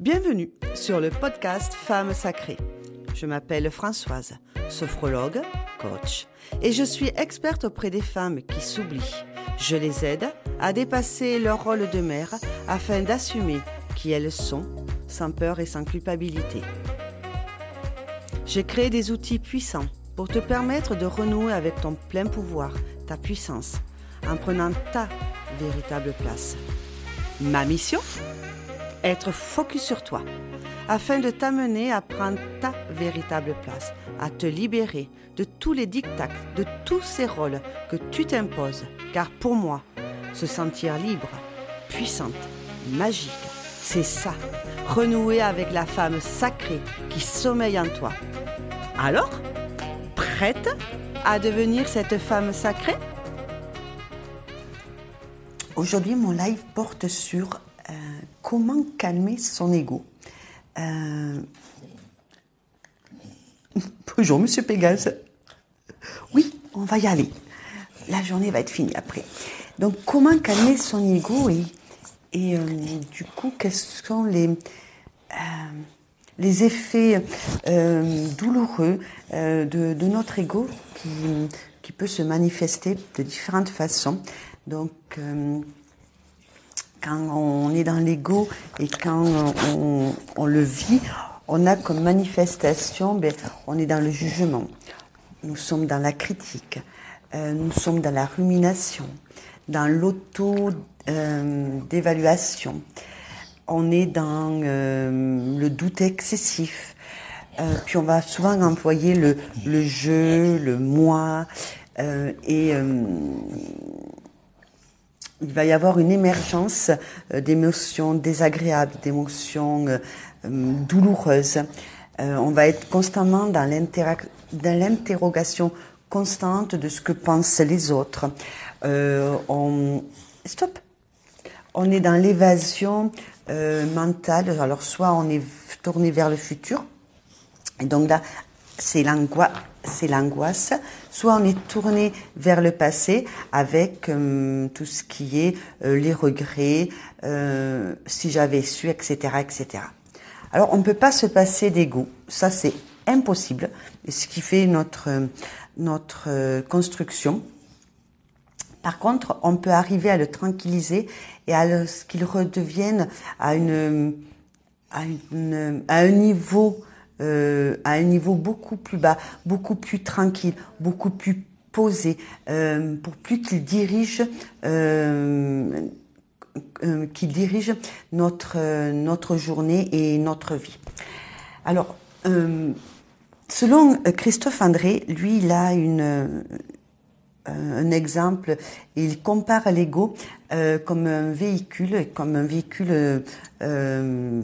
Bienvenue sur le podcast Femmes sacrées. Je m'appelle Françoise, sophrologue, coach, et je suis experte auprès des femmes qui s'oublient. Je les aide à dépasser leur rôle de mère afin d'assumer qui elles sont, sans peur et sans culpabilité. J'ai créé des outils puissants pour te permettre de renouer avec ton plein pouvoir, ta puissance, en prenant ta véritable place. Ma mission? Être focus sur toi, afin de t'amener à prendre ta véritable place, à te libérer de tous les dictats, de tous ces rôles que tu t'imposes. Car pour moi, se sentir libre, puissante, magique, c'est ça, renouer avec la femme sacrée qui sommeille en toi. Alors, prête à devenir cette femme sacrée? Aujourd'hui, mon live porte sur comment calmer son ego. Euh, bonjour, monsieur Pégase. Oui, on va y aller. La journée va être finie après. Donc, comment calmer son ego et, et euh, du coup, quels sont les, les effets douloureux de, de, notre ego qui, qui peut se manifester de différentes façons. Donc, quand on est dans l'ego et quand on, le vit, on a comme manifestation, ben, on est dans le jugement. Nous sommes dans la critique, euh, nous sommes dans la rumination, dans l'auto-d'évaluation. Euh, on est dans euh, le doute excessif. puis on va souvent employer le, le je, le moi, et il va y avoir une émergence euh, d'émotions désagréables, d'émotions euh, euh, douloureuses. on va être constamment dans l'interrogation constante de ce que pensent les autres. on... Stop On est dans l'évasion mentale. Alors soit on est tourné vers le futur, et donc là, c'est l'angoisse c'est l'angoisse. Soit on est tourné vers le passé avec euh, tout ce qui est euh, les regrets, euh, si j'avais su, etc., etc. Alors on ne peut pas se passer d'ego, ça c'est impossible. Ce qui fait notre notre construction. Par contre, on peut arriver à le tranquilliser et à ce qu'il redevienne à, une, à un niveau euh, à un niveau beaucoup plus bas, beaucoup plus tranquille, beaucoup plus posé, euh, pour plus qu'il dirige, euh, euh dirige notre notre journée et notre vie. Alors, selon Christophe André, lui, il a une un exemple, il compare l'ego euh, comme un véhicule, comme un véhicule euh,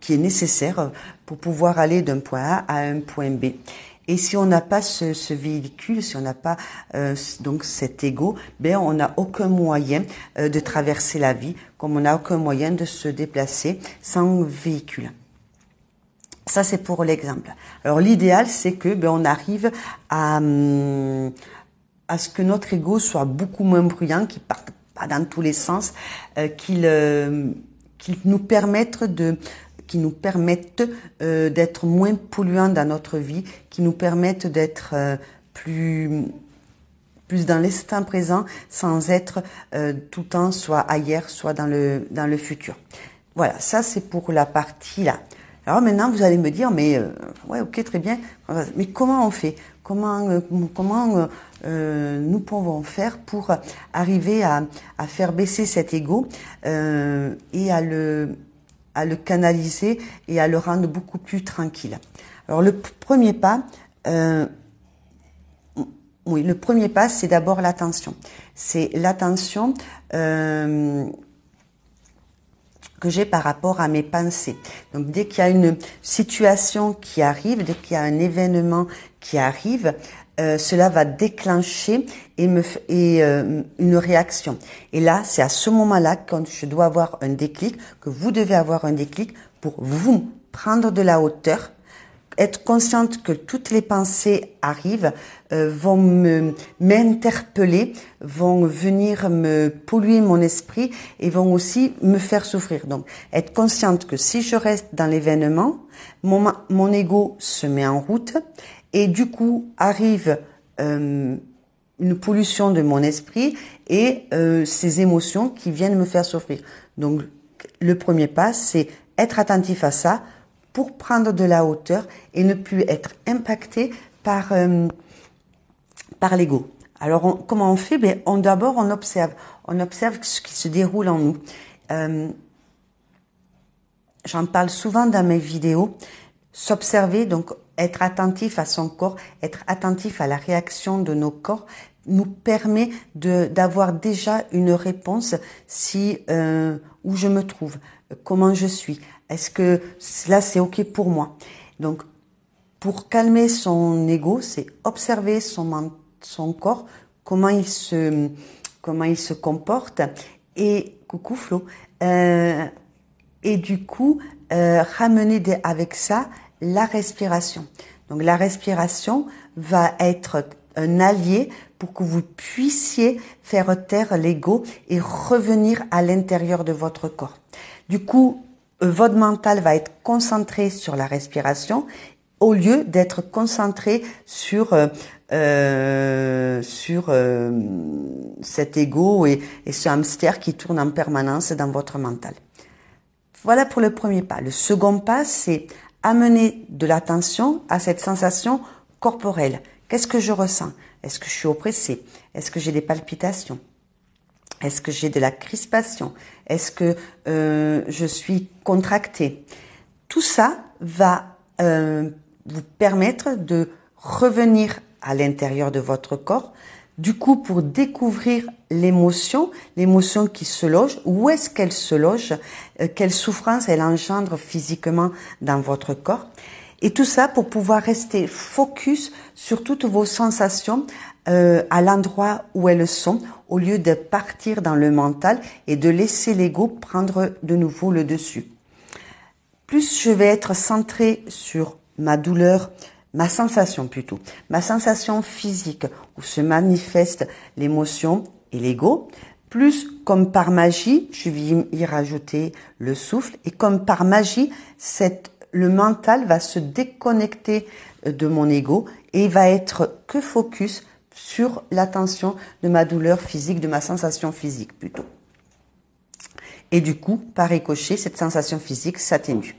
qui est nécessaire pour pouvoir aller d'un point A à un point B. Et si on n'a pas ce, véhicule, si on n'a pas euh, donc cet ego, ben on n'a aucun moyen de traverser la vie, comme on n'a aucun moyen de se déplacer sans véhicule. Ça c'est pour l'exemple. Alors l'idéal c'est que ben on arrive à hum, à ce que notre ego soit beaucoup moins bruyant, qu'il parte pas dans tous les sens, euh, qu'il euh, qu'il nous permette de qui nous permettent euh, d'être moins polluants dans notre vie, qui nous permettent d'être euh, plus plus dans l'instant présent sans être euh, tout le temps soit ailleurs, soit dans le dans le futur. Voilà, ça c'est pour la partie là. Alors maintenant vous allez me dire mais ouais ok très bien, mais comment on fait? Comment comment euh, nous pouvons faire pour arriver à, à faire baisser cet ego euh, et à le, à le canaliser et à le rendre beaucoup plus tranquille. Alors le premier pas, euh, oui, le premier pas, c'est d'abord l'attention. C'est l'attention euh, que j'ai par rapport à mes pensées. Donc dès qu'il y a une situation qui arrive, dès qu'il y a un événement qui arrive, euh, cela va déclencher et me et euh, une réaction. Et là, c'est à ce moment-là quand je dois avoir un déclic que vous devez avoir un déclic pour vous prendre de la hauteur être consciente que toutes les pensées arrivent, euh, vont me m'interpeller, vont venir me polluer mon esprit et vont aussi me faire souffrir. Donc, être consciente que si je reste dans l'événement, mon, mon ego se met en route et du coup arrive euh, une pollution de mon esprit et euh, ces émotions qui viennent me faire souffrir. Donc, le premier pas, c'est être attentif à ça pour prendre de la hauteur et ne plus être impacté par euh, par l'ego. Alors comment on fait? Ben on d'abord on observe, on observe ce qui se déroule en nous. Euh, J'en parle souvent dans mes vidéos. S'observer, donc être attentif à son corps, être attentif à la réaction de nos corps, nous permet d'avoir déjà une réponse si euh, où je me trouve, comment je suis, est-ce que là c'est ok pour moi? Donc, pour calmer son ego, c'est observer son son corps, comment il se comment il se comporte et coucou Flo. Euh, et du coup, euh, ramener avec ça la respiration. Donc la respiration va être un allié pour que vous puissiez faire taire l'ego et revenir à l'intérieur de votre corps. Du coup, euh, votre mental va être concentré sur la respiration au lieu d'être concentré sur euh, euh sur cet ego et, et ce hamster qui tourne en permanence dans votre mental. Voilà pour le premier pas. Le second pas, c'est amener de l'attention à cette sensation corporelle. Qu'est-ce que je ressens? Est-ce que je suis oppressé Est-ce que j'ai des palpitations? Est-ce que j'ai de la crispation? Est-ce que euh, je suis contractée? Tout ça va euh, vous permettre de revenir à l'intérieur de votre corps, du coup pour découvrir l'émotion, l'émotion qui se loge, où est-ce qu'elle se loge, euh, quelle souffrance elle engendre physiquement dans votre corps. Et tout ça pour pouvoir rester focus sur toutes vos sensations euh, à l'endroit où elles sont, au lieu de partir dans le mental et de laisser l'ego prendre de nouveau le dessus. Plus je vais être centré sur ma douleur, ma sensation plutôt, ma sensation physique où se manifeste l'émotion et l'ego, plus comme par magie, je vais y rajouter le souffle et comme par magie, cette, le mental va se déconnecter de mon ego et va être que focus sur l'attention de ma douleur physique, de ma sensation physique plutôt. Et du coup, par ricochet, cette sensation physique s'atténue.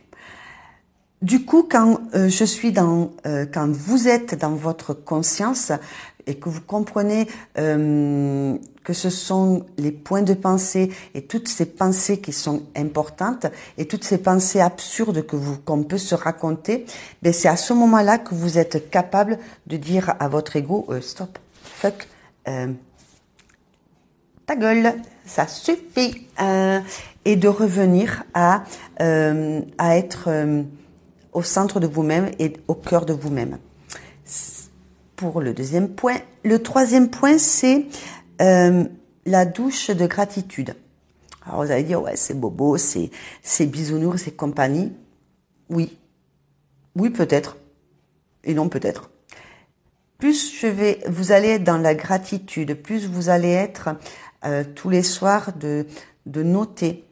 Du coup, quand euh, je suis dans, euh, quand vous êtes dans votre conscience et que vous comprenez euh, que ce sont les points de pensée et toutes ces pensées qui sont importantes et toutes ces pensées absurdes que vous qu'on peut se raconter, ben c'est à ce moment-là que vous êtes capable de dire à votre ego stop fuck, euh, ta gueule, ça suffit. Euh, et de revenir à, euh, à être au centre de vous-même et au cœur de vous-même. Pour le deuxième point. Le troisième point, c'est la douche de gratitude. Alors vous allez dire, ouais, c'est bobo, c'est, c'est bisounours, c'est compagnie. Oui. Oui, peut-être. Et non, peut-être plus je vais, vous allez être dans la gratitude, plus vous allez être euh, tous les soirs de, noter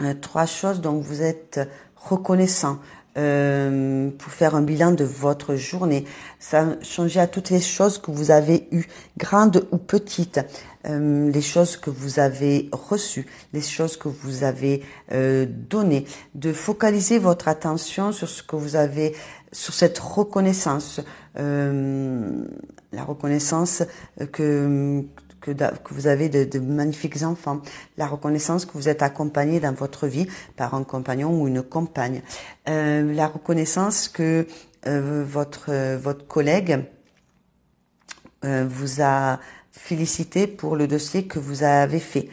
euh, trois choses dont vous êtes reconnaissant euh, pour faire un bilan de votre journée. Ça changer à toutes les choses que vous avez eues, grandes ou petites, les choses que vous avez reçues, les choses que vous avez données, de focaliser votre attention sur ce que vous avez sur cette reconnaissance, euh, la reconnaissance que, que, vous avez de, magnifiques enfants, la reconnaissance que vous êtes accompagné dans votre vie par un compagnon ou une compagne, euh, la reconnaissance que euh, votre votre collègue euh, vous a félicité pour le dossier que vous avez fait.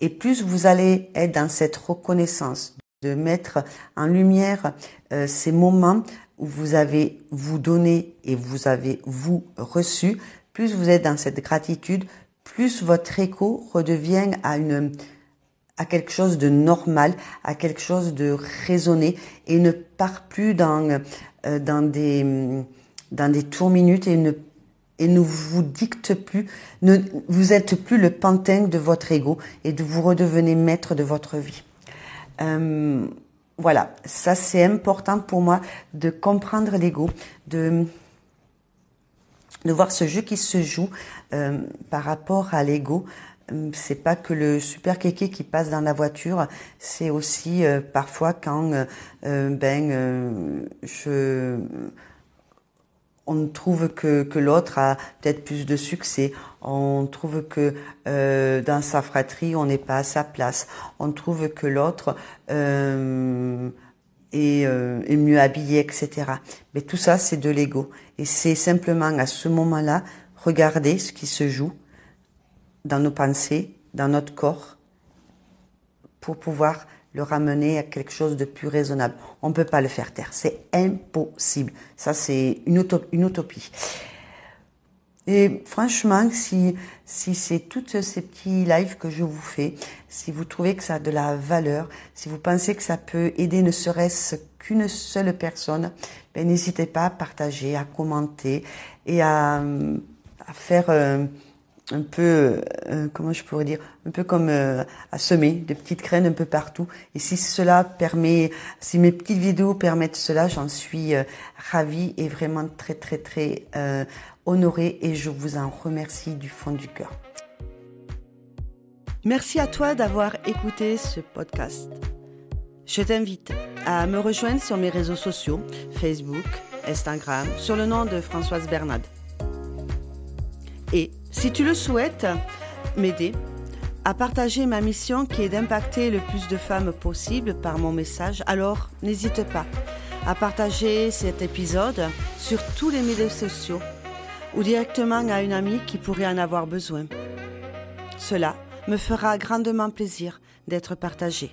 Et plus vous allez être dans cette reconnaissance, de mettre en lumière euh, ces moments où vous avez vous donné et vous avez vous reçu, plus vous êtes dans cette gratitude, plus votre écho redevient à une à quelque chose de normal, à quelque chose de raisonné et ne part plus dans euh, dans des dans des tours minutes et ne et ne vous dicte plus, ne, vous êtes plus le pantin de votre ego et de vous redevenez maître de votre vie. Euh, voilà, ça c'est important pour moi de comprendre l'ego, de de voir ce jeu qui se joue euh, par rapport à l'ego. Euh, c'est pas que le super kéké qui passe dans la voiture, c'est aussi euh, parfois quand ben je on trouve que, que l'autre a peut-être plus de succès. On trouve que euh, dans sa fratrie, on n'est pas à sa place. On trouve que l'autre euh, est, euh, est, mieux habillé, etc. Mais tout ça, c'est de l'ego. Et c'est simplement à ce moment-là, regarder ce qui se joue dans nos pensées, dans notre corps, pour pouvoir le ramener à quelque chose de plus raisonnable. On ne peut pas le faire taire, c'est impossible. Ça, c'est une, utopie. Et franchement, si, si c'est toutes ces petits lives que je vous fais, si vous trouvez que ça a de la valeur, si vous pensez que ça peut aider ne serait-ce qu'une seule personne, ben n'hésitez pas à partager, à commenter et à, à faire... Euh, un peu, euh, comment je pourrais dire, un peu comme euh, à semer des petites graines un peu partout. Et si cela permet, si mes petites vidéos permettent cela, j'en suis euh, ravie et vraiment très très très honorée et je vous en remercie du fond du cœur. Merci à toi d'avoir écouté ce podcast. Je t'invite à me rejoindre sur mes réseaux sociaux, Facebook, Instagram, sur le nom de Françoise Bernade. Et si tu le souhaites, m'aider à partager ma mission qui est d'impacter le plus de femmes possible par mon message, alors n'hésite pas à partager cet épisode sur tous les médias sociaux ou directement à une amie qui pourrait en avoir besoin. Cela me fera grandement plaisir d'être partagé.